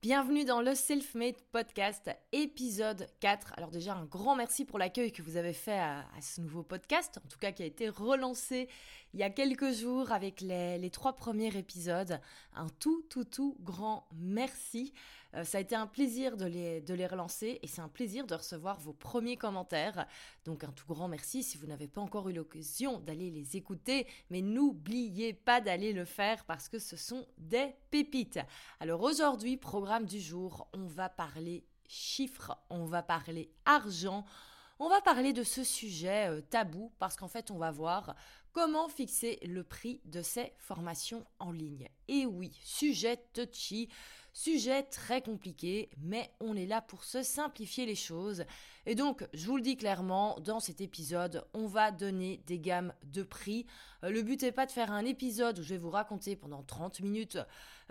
Bienvenue dans le Self-Made Podcast, épisode 4. Alors déjà, un grand merci pour l'accueil que vous avez fait à, ce nouveau podcast, en tout cas qui a été relancé il y a quelques jours avec les, trois premiers épisodes. Un tout, tout, tout grand merci. Euh, ça a été un plaisir de les, de les relancer et c'est un plaisir de recevoir vos premiers commentaires. Donc un tout grand merci si vous n'avez pas encore eu l'occasion d'aller les écouter, mais n'oubliez pas d'aller le faire parce que ce sont des pépites. Alors aujourd'hui, programme du jour, on va parler chiffres, on va parler argent. On va parler de ce sujet euh, tabou parce qu'en fait, on va voir comment fixer le prix de ces formations en ligne? Et oui, sujet touchy, Sujet très compliqué, mais on est là pour se simplifier les choses. Et donc, je vous le dis clairement, dans cet épisode, on va donner des gammes de prix. Euh, le but n'est pas de faire un épisode où je vais vous raconter pendant 30 minutes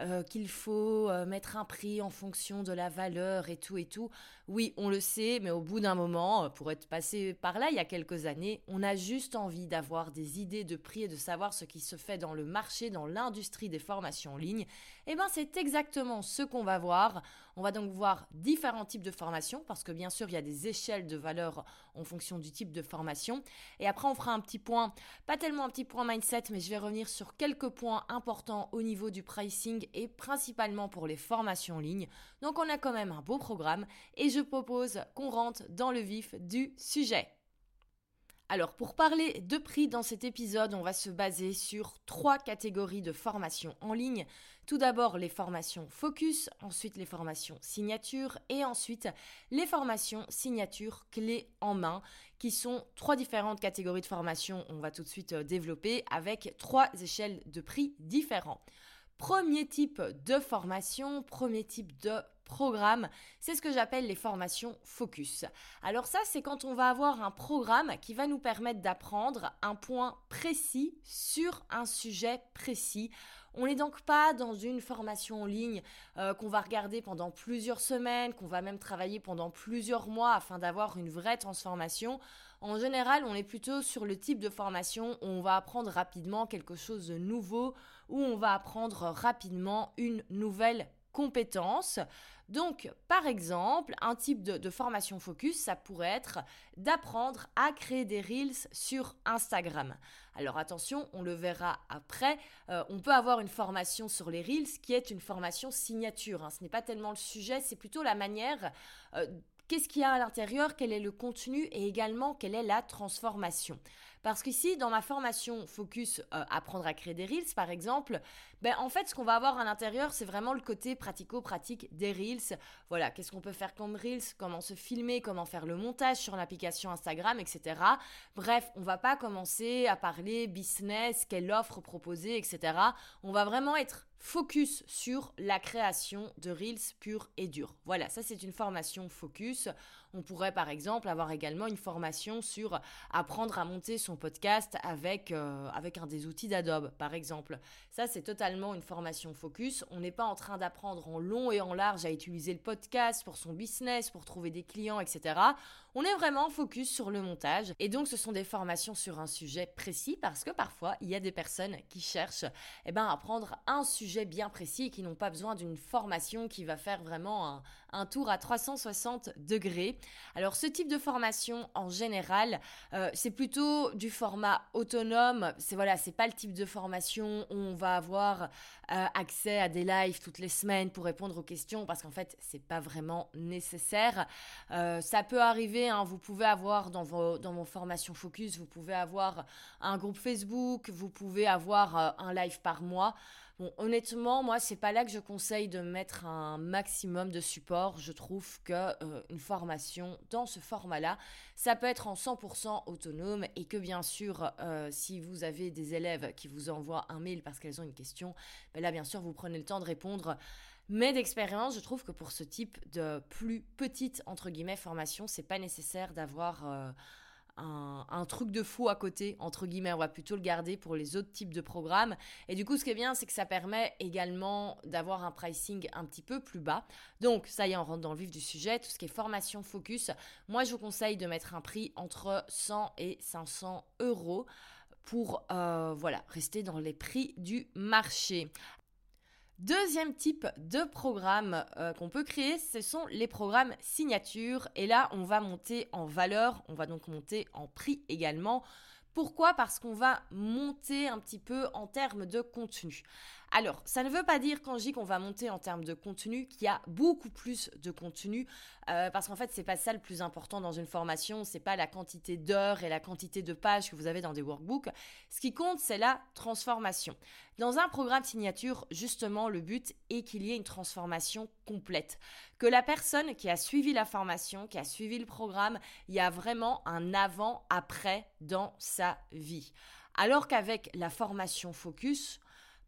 euh, qu'il faut euh, mettre un prix en fonction de la valeur et tout et tout. Oui, on le sait, mais au bout d'un moment, euh, pour être passé par là il y a quelques années, on a juste envie d'avoir des idées de prix et de savoir ce qui se fait dans le marché, dans l'industrie des formations en ligne. Eh bien, c'est exactement ce qu'on va voir. On va donc voir différents types de formations parce que bien sûr, il y a des échelles de valeur en fonction du type de formation. Et après, on fera un petit point, pas tellement un petit point mindset, mais je vais revenir sur quelques points importants au niveau du pricing et principalement pour les formations en ligne. Donc, on a quand même un beau programme et je propose qu'on rentre dans le vif du sujet. Alors pour parler de prix dans cet épisode, on va se baser sur trois catégories de formations en ligne. Tout d'abord les formations focus, ensuite les formations signature et ensuite les formations signature clés en main qui sont trois différentes catégories de formations. On va tout de suite euh, développer avec trois échelles de prix différents. Premier type de formation, premier type de programme, c'est ce que j'appelle les formations focus. Alors ça, c'est quand on va avoir un programme qui va nous permettre d'apprendre un point précis sur un sujet précis. On n'est donc pas dans une formation en ligne euh, qu'on va regarder pendant plusieurs semaines, qu'on va même travailler pendant plusieurs mois afin d'avoir une vraie transformation. En général, on est plutôt sur le type de formation où on va apprendre rapidement quelque chose de nouveau, où on va apprendre rapidement une nouvelle compétence. Donc, par exemple, un type de, formation focus, ça pourrait être d'apprendre à créer des reels sur Instagram. Alors attention, on le verra après, euh, on peut avoir une formation sur les reels qui est une formation signature. Hein. Ce n'est pas tellement le sujet, c'est plutôt la manière... Euh, qu'est-ce qu'il y a à l'intérieur, quel est le contenu et également quelle est la transformation. Parce qu'ici, dans ma formation Focus euh, Apprendre à créer des Reels, par exemple, ben, en fait, ce qu'on va avoir à l'intérieur, c'est vraiment le côté pratico-pratique des Reels. Voilà, qu'est-ce qu'on peut faire comme Reels, comment se filmer, comment faire le montage sur l'application Instagram, etc. Bref, on va pas commencer à parler business, quelle offre proposer, etc. On va vraiment être focus sur la création de Reels pur et dur. Voilà, ça c'est une formation focus. On pourrait par exemple avoir également une formation sur apprendre à monter son podcast avec, euh, avec un des outils d'Adobe, par exemple. Ça, c'est totalement une formation focus. On n'est pas en train d'apprendre en long et en large à utiliser le podcast pour son business, pour trouver des clients, etc. On est vraiment focus sur le montage. Et donc, ce sont des formations sur un sujet précis parce que parfois, il y a des personnes qui cherchent eh ben, à apprendre un sujet bien précis et qui n'ont pas besoin d'une formation qui va faire vraiment un, un tour à 360 degrés. Alors ce type de formation en général, euh, c'est plutôt du format autonome. C'est voilà, c'est pas le type de formation où on va avoir euh, accès à des lives toutes les semaines pour répondre aux questions parce qu'en fait c'est pas vraiment nécessaire. Euh, ça peut arriver hein, vous pouvez avoir dans vos, dans vos formations focus, vous pouvez avoir un groupe Facebook, vous pouvez avoir un live par mois. Bon, honnêtement, moi, c'est pas là que je conseille de mettre un maximum de support. Je trouve que euh, une formation dans ce format-là, ça peut être en 100% autonome et que bien sûr, euh, si vous avez des élèves qui vous envoient un mail parce qu'elles ont une question, ben là, bien sûr, vous prenez le temps de répondre. Mais d'expérience, je trouve que pour ce type de plus petite entre guillemets formation, c'est pas nécessaire d'avoir euh, un, truc de fou à côté, entre guillemets. On va plutôt le garder pour les autres types de programmes. Et du coup, ce qui est bien, c'est que ça permet également d'avoir un pricing un petit peu plus bas. Donc, ça y est, on rentre dans le vif du sujet. Tout ce qui est formation focus, moi, je vous conseille de mettre un prix entre 100 et 500 euros pour euh, voilà, rester dans les prix du marché. Deuxième type de programme euh, qu'on peut créer, ce sont les programmes signature. Et là, on va monter en valeur, on va donc monter en prix également. Pourquoi? Parce qu'on va monter un petit peu en termes de contenu. Alors, ça ne veut pas dire quand je dis qu'on va monter en termes de contenu qu'il y a beaucoup plus de contenu, euh, parce qu'en fait, c'est pas ça le plus important dans une formation, c'est pas la quantité d'heures et la quantité de pages que vous avez dans des workbooks. Ce qui compte, c'est la transformation. Dans un programme signature, justement, le but est qu'il y ait une transformation complète. Que la personne qui a suivi la formation, qui a suivi le programme, il y a vraiment un avant-après dans sa vie. Alors qu'avec la formation focus,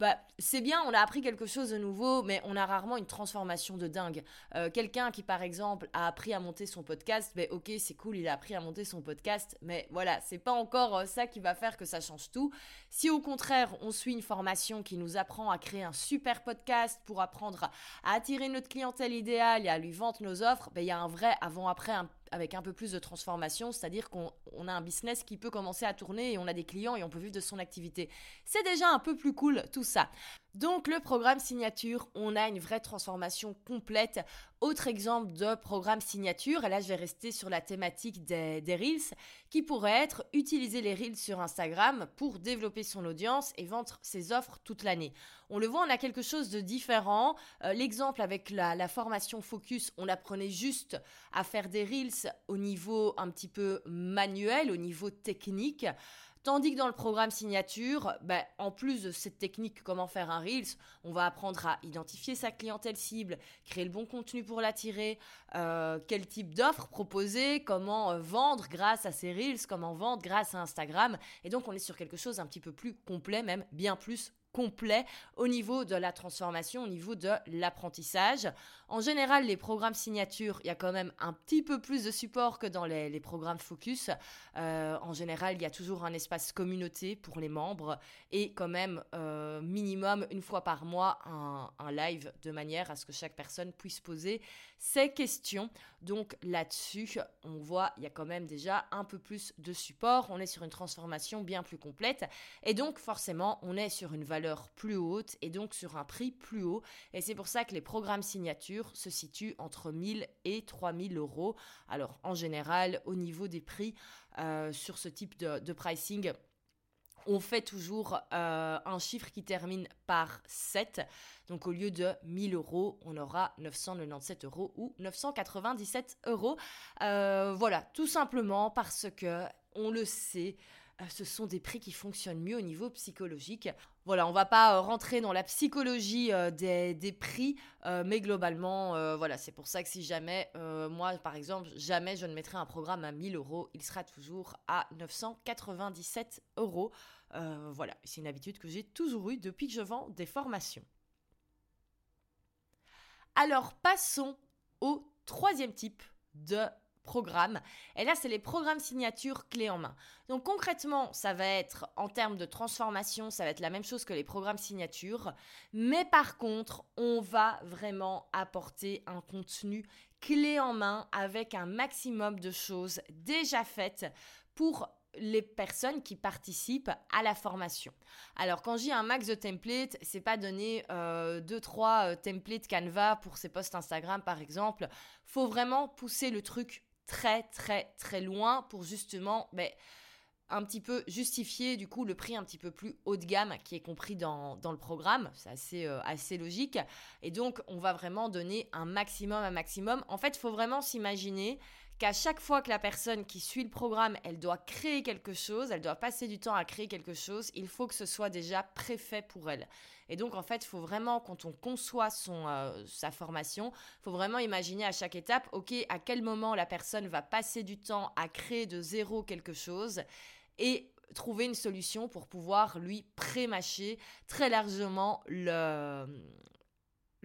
bah, c'est bien, on a appris quelque chose de nouveau, mais on a rarement une transformation de dingue. Euh, quelqu'un qui, par exemple, a appris à monter son podcast, ben ok, c'est cool, il a appris à monter son podcast, mais voilà, c'est pas encore euh, ça qui va faire que ça change tout. Si au contraire, on suit une formation qui nous apprend à créer un super podcast pour apprendre à attirer notre clientèle idéale et à lui vendre nos offres, ben il y a un vrai avant-après, un avec un peu plus de transformation, c'est-à-dire qu'on a un business qui peut commencer à tourner et on a des clients et on peut vivre de son activité. C'est déjà un peu plus cool tout ça. Donc le programme signature, on a une vraie transformation complète. Autre exemple de programme signature, et là je vais rester sur la thématique des, Reels, qui pourrait être utiliser les Reels sur Instagram pour développer son audience et vendre ses offres toute l'année. On le voit, on a quelque chose de différent. Euh, l'exemple avec la, la, formation Focus, on apprenait juste à faire des Reels au niveau un petit peu manuel, au niveau technique. Tandis que dans le programme signature, ben, en plus de cette technique comment faire un Reels, on va apprendre à identifier sa clientèle cible, créer le bon contenu pour l'attirer, euh, quel type d'offre proposer, comment euh, vendre grâce à ces Reels, comment vendre grâce à Instagram. Et donc on est sur quelque chose un petit peu plus complet, même bien plus complet au niveau de la transformation, au niveau de l'apprentissage. En général, les programmes signature, il y a quand même un petit peu plus de support que dans les, programmes focus. Euh, en général, il y a toujours un espace communauté pour les membres et quand même euh, minimum une fois par mois un, un live de manière à ce que chaque personne puisse poser ses questions. Donc là-dessus, on voit, il y a quand même déjà un peu plus de support. On est sur une transformation bien plus complète et donc forcément, on est sur une valeur plus haute et donc sur un prix plus haut. Et c'est pour ça que les programmes signatures se situent entre 1000 et 3000 euros. Alors en général, au niveau des prix euh, sur ce type de, pricing, on fait toujours euh, un chiffre qui termine par 7. Donc au lieu de 1000 euros, on aura 997 euros ou 997 euros. Euh, voilà, tout simplement parce que on le sait. Ce sont des prix qui fonctionnent mieux au niveau psychologique. Voilà, on va pas euh, rentrer dans la psychologie euh, des, prix, mais globalement, voilà, c'est pour ça que si jamais, moi par exemple, jamais je ne mettrai un programme à 1000 euros, il sera toujours à 997 euros. voilà, c'est une habitude que j'ai toujours eue depuis que je vends des formations. Alors passons au troisième type de programmes. Et là, c'est les programmes signature clés en main. Donc concrètement, ça va être en termes de transformation, ça va être la même chose que les programmes signature. Mais par contre, on va vraiment apporter un contenu clé en main avec un maximum de choses déjà faites pour les personnes qui participent à la formation. Alors quand j'ai un max de templates, c'est pas donner 2 euh, euh, templates Canva pour ses posts Instagram par exemple. Faut vraiment pousser le truc très très très loin pour justement ben, un petit peu justifier du coup le prix un petit peu plus haut de gamme qui est compris dans, le programme. C'est assez, euh, assez logique. Et donc on va vraiment donner un maximum, un maximum. En fait, il faut vraiment s'imaginer qu'à chaque fois que la personne qui suit le programme, elle doit créer quelque chose, elle doit passer du temps à créer quelque chose, il faut que ce soit déjà préfait pour elle. Et donc, en fait, il faut vraiment, quand on conçoit son, euh, sa formation, il faut vraiment imaginer à chaque étape, OK, à quel moment la personne va passer du temps à créer de zéro quelque chose et trouver une solution pour pouvoir lui pré-mâcher très largement le,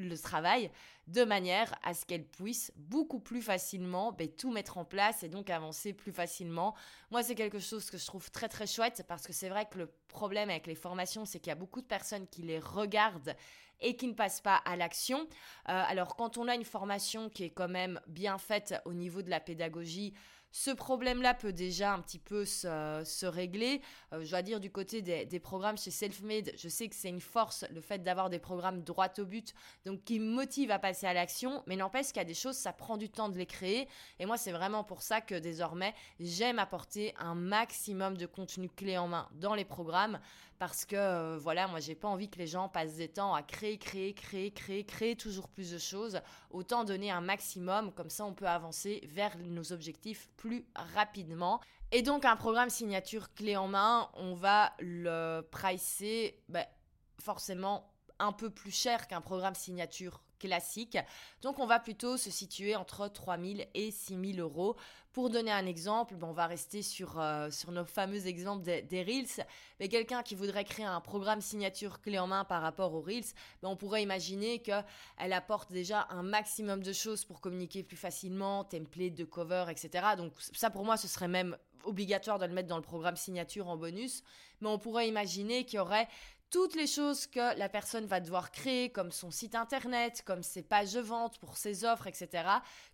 le travail de manière à ce qu'elle puisse beaucoup plus facilement ben, tout mettre en place et donc avancer plus facilement. Moi, c'est quelque chose que je trouve très très chouette parce que c'est vrai que le problème avec les formations, c'est qu'il y a beaucoup de personnes qui les regardent et qui ne passent pas à l'action. Euh, alors quand on a une formation qui est quand même bien faite au niveau de la pédagogie, ce problème-là peut déjà un petit peu se, régler. Euh, je dois dire du côté des, programmes chez Selfmade, je sais que c'est une force le fait d'avoir des programmes droit au but, donc qui motivent à passer à l'action, mais n'empêche qu'il y a des choses, ça prend du temps de les créer. Et moi, c'est vraiment pour ça que désormais, j'aime apporter un maximum de contenu clé en main dans les programmes parce que euh, voilà, moi j'ai pas envie que les gens passent des temps à créer, créer, créer, créer, créer toujours plus de choses. Autant donner un maximum, comme ça on peut avancer vers nos objectifs plus rapidement. Et donc un programme signature clé en main, on va le pricer ben, forcément un peu plus cher qu'un programme signature classique. Donc on va plutôt se situer entre 3000 et 6000 euros. Pour donner un exemple, on va rester sur, euh, sur nos fameux exemples des, Reels. Mais quelqu'un qui voudrait créer un programme signature clé en main par rapport aux Reels, ben, on pourrait imaginer qu'elle apporte déjà un maximum de choses pour communiquer plus facilement, template de cover, etc. Donc ça pour moi ce serait même obligatoire de le mettre dans le programme signature en bonus. Mais on pourrait imaginer qu'il y aurait toutes les choses que la personne va devoir créer, comme son site internet, comme ses pages de vente pour ses offres, etc.,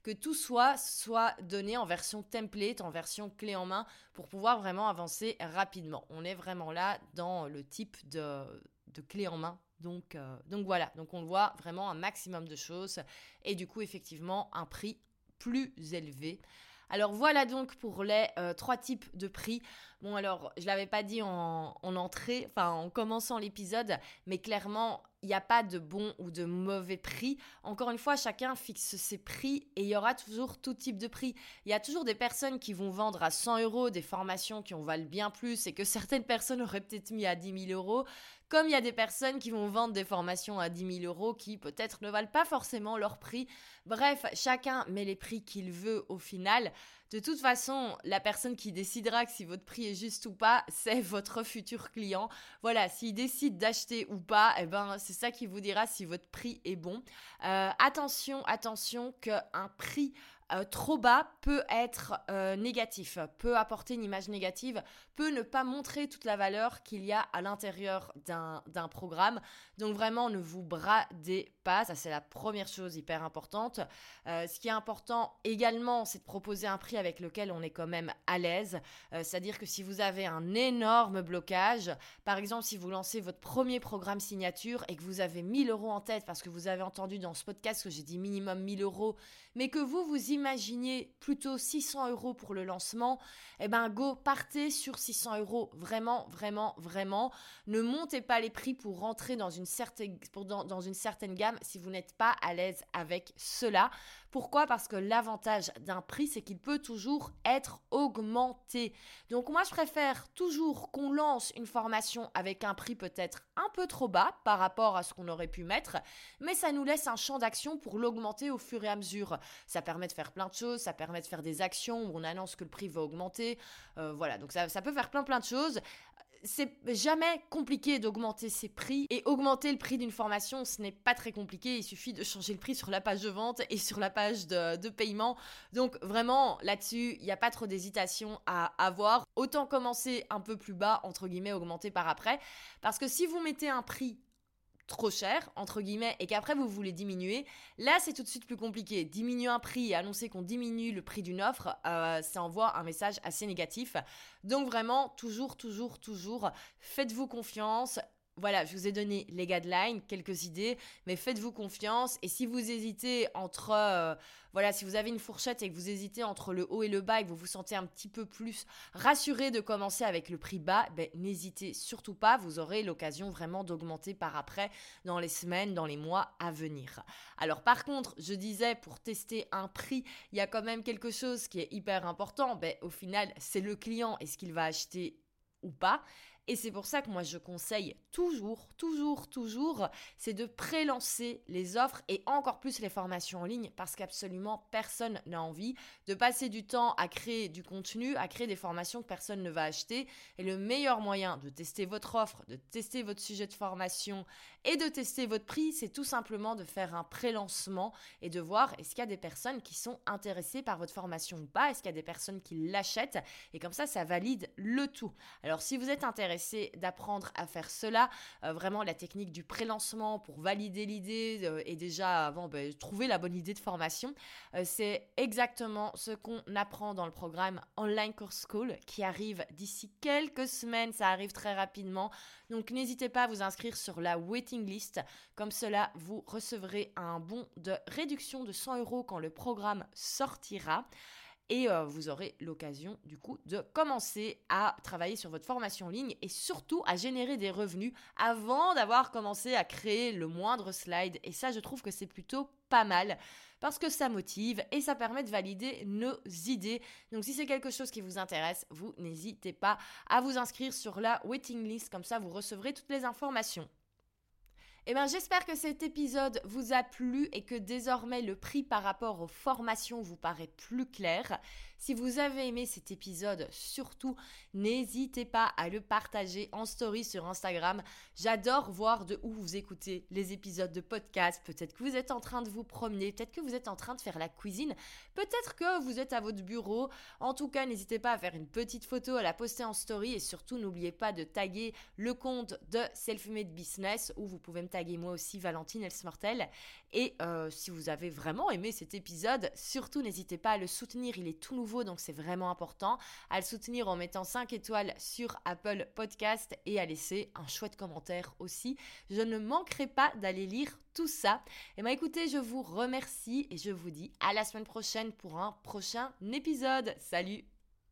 que tout soit, soit donné en version template, en version clé en main, pour pouvoir vraiment avancer rapidement. On est vraiment là dans le type de, clé en main. Donc, euh, donc voilà, donc on voit vraiment un maximum de choses et du coup effectivement un prix plus élevé. Alors voilà donc pour les euh, trois types de prix. Bon alors je l'avais pas dit en, en entrée, enfin en commençant l'épisode, mais clairement il n'y a pas de bon ou de mauvais prix. Encore une fois, chacun fixe ses prix et il y aura toujours tout type de prix. Il y a toujours des personnes qui vont vendre à 100 euros des formations qui en valent bien plus et que certaines personnes auraient peut-être mis à 10 000 euros. Comme il y a des personnes qui vont vendre des formations à 10 000 euros qui peut-être ne valent pas forcément leur prix. Bref, chacun met les prix qu'il veut au final. De toute façon, la personne qui décidera si votre prix est juste ou pas, c'est votre futur client. Voilà, s'il décide d'acheter ou pas, eh ben, c'est ça qui vous dira si votre prix est bon. Euh, attention, attention qu'un prix euh, trop bas peut être euh, négatif, peut apporter une image négative, peut ne pas montrer toute la valeur qu'il y a à l'intérieur d'un programme. Donc vraiment, ne vous bradez pas, ça c'est la première chose hyper importante. Euh, ce qui est important également, c'est de proposer un prix avec lequel on est quand même à l'aise. C'est-à-dire que si vous avez un énorme blocage, par exemple si vous lancez votre premier programme signature et que vous avez 1000 euros en tête parce que vous avez entendu dans ce podcast que j'ai dit minimum 1000 euros, mais que vous vous imaginez plutôt 600 euros pour le lancement, eh ben go, partez sur 600 euros. Vraiment, vraiment, vraiment. Ne montez pas les prix pour rentrer dans une certaine, dans une certaine gamme si vous n'êtes pas à l'aise avec cela. Pourquoi? Parce que l'avantage d'un prix, c'est qu'il peut toujours être augmenté. Donc moi, je préfère toujours qu'on lance une formation avec un prix peut-être un peu trop bas par rapport à ce qu'on aurait pu mettre, mais ça nous laisse un champ d'action pour l'augmenter au fur et à mesure. Ça permet de faire plein de choses, ça permet de faire des actions où on annonce que le prix va augmenter. Euh, voilà, donc ça, ça peut faire plein plein de choses c'est jamais compliqué d'augmenter ses prix et augmenter le prix d'une formation, ce n'est pas très compliqué. Il suffit de changer le prix sur la page de vente et sur la page de, paiement. Donc vraiment là-dessus, il n'y a pas trop d'hésitation à avoir. Autant commencer un peu plus bas, entre guillemets, augmenter par après. Parce que si vous mettez un prix trop cher, entre guillemets, et qu'après vous voulez diminuer, là c'est tout de suite plus compliqué. Diminuer un prix et annoncer qu'on diminue le prix d'une offre, euh, ça envoie un message assez négatif. Donc vraiment, toujours, toujours, toujours, faites-vous confiance. Voilà, je vous ai donné les guidelines, quelques idées, mais faites-vous confiance. Et si vous hésitez entre, euh, voilà, si vous avez une fourchette et que vous hésitez entre le haut et le bas et que vous vous sentez un petit peu plus rassuré de commencer avec le prix bas, ben, n'hésitez surtout pas. Vous aurez l'occasion vraiment d'augmenter par après dans les semaines, dans les mois à venir. Alors par contre, je disais pour tester un prix, il y a quand même quelque chose qui est hyper important. Ben, au final, c'est le client et ce qu'il va acheter ou pas. Et c'est pour ça que moi je conseille toujours, toujours, toujours, c'est de prélancer les offres et encore plus les formations en ligne parce qu'absolument personne n'a envie de passer du temps à créer du contenu, à créer des formations que personne ne va acheter. Et le meilleur moyen de tester votre offre, de tester votre sujet de formation et de tester votre prix, c'est tout simplement de faire un prélancement et de voir est-ce qu'il y a des personnes qui sont intéressées par votre formation ou pas, est-ce qu'il y a des personnes qui l'achètent et comme ça ça valide le tout. Alors si vous êtes intéressé d'apprendre à faire cela, euh, vraiment la technique du pré-lancement pour valider l'idée euh, et déjà avant ben, trouver la bonne idée de formation, euh, c'est exactement ce qu'on apprend dans le programme Online Course School qui arrive d'ici quelques semaines, ça arrive très rapidement. Donc n'hésitez pas à vous inscrire sur la waiting list, comme cela vous recevrez un bon de réduction de 100 euros quand le programme sortira et euh, vous aurez l'occasion du coup de commencer à travailler sur votre formation en ligne et surtout à générer des revenus avant d'avoir commencé à créer le moindre slide et ça je trouve que c'est plutôt pas mal parce que ça motive et ça permet de valider nos idées. Donc si c'est quelque chose qui vous intéresse, vous n'hésitez pas à vous inscrire sur la waiting list comme ça vous recevrez toutes les informations. Eh bien, j'espère que cet épisode vous a plu et que désormais le prix par rapport aux formations vous paraît plus clair. Si vous avez aimé cet épisode, surtout, n'hésitez pas à le partager en story sur Instagram. J'adore voir de où vous écoutez les épisodes de podcast. Peut-être que vous êtes en train de vous promener, peut-être que vous êtes en train de faire la cuisine, peut-être que vous êtes à votre bureau. En tout cas, n'hésitez pas à faire une petite photo, à la poster en story et surtout n'oubliez pas de taguer le compte de Selfmade Business où vous pouvez me taguer moi aussi Valentine Elsmortel. Et euh, si vous avez vraiment aimé cet épisode, surtout n'hésitez pas à le soutenir, il est tout donc c'est vraiment important. À le soutenir en mettant 5 étoiles sur Apple Podcast et à laisser un chouette commentaire aussi. Je ne manquerai pas d'aller lire tout ça. Et bien écoutez, je vous remercie et je vous dis à la semaine prochaine pour un prochain épisode. Salut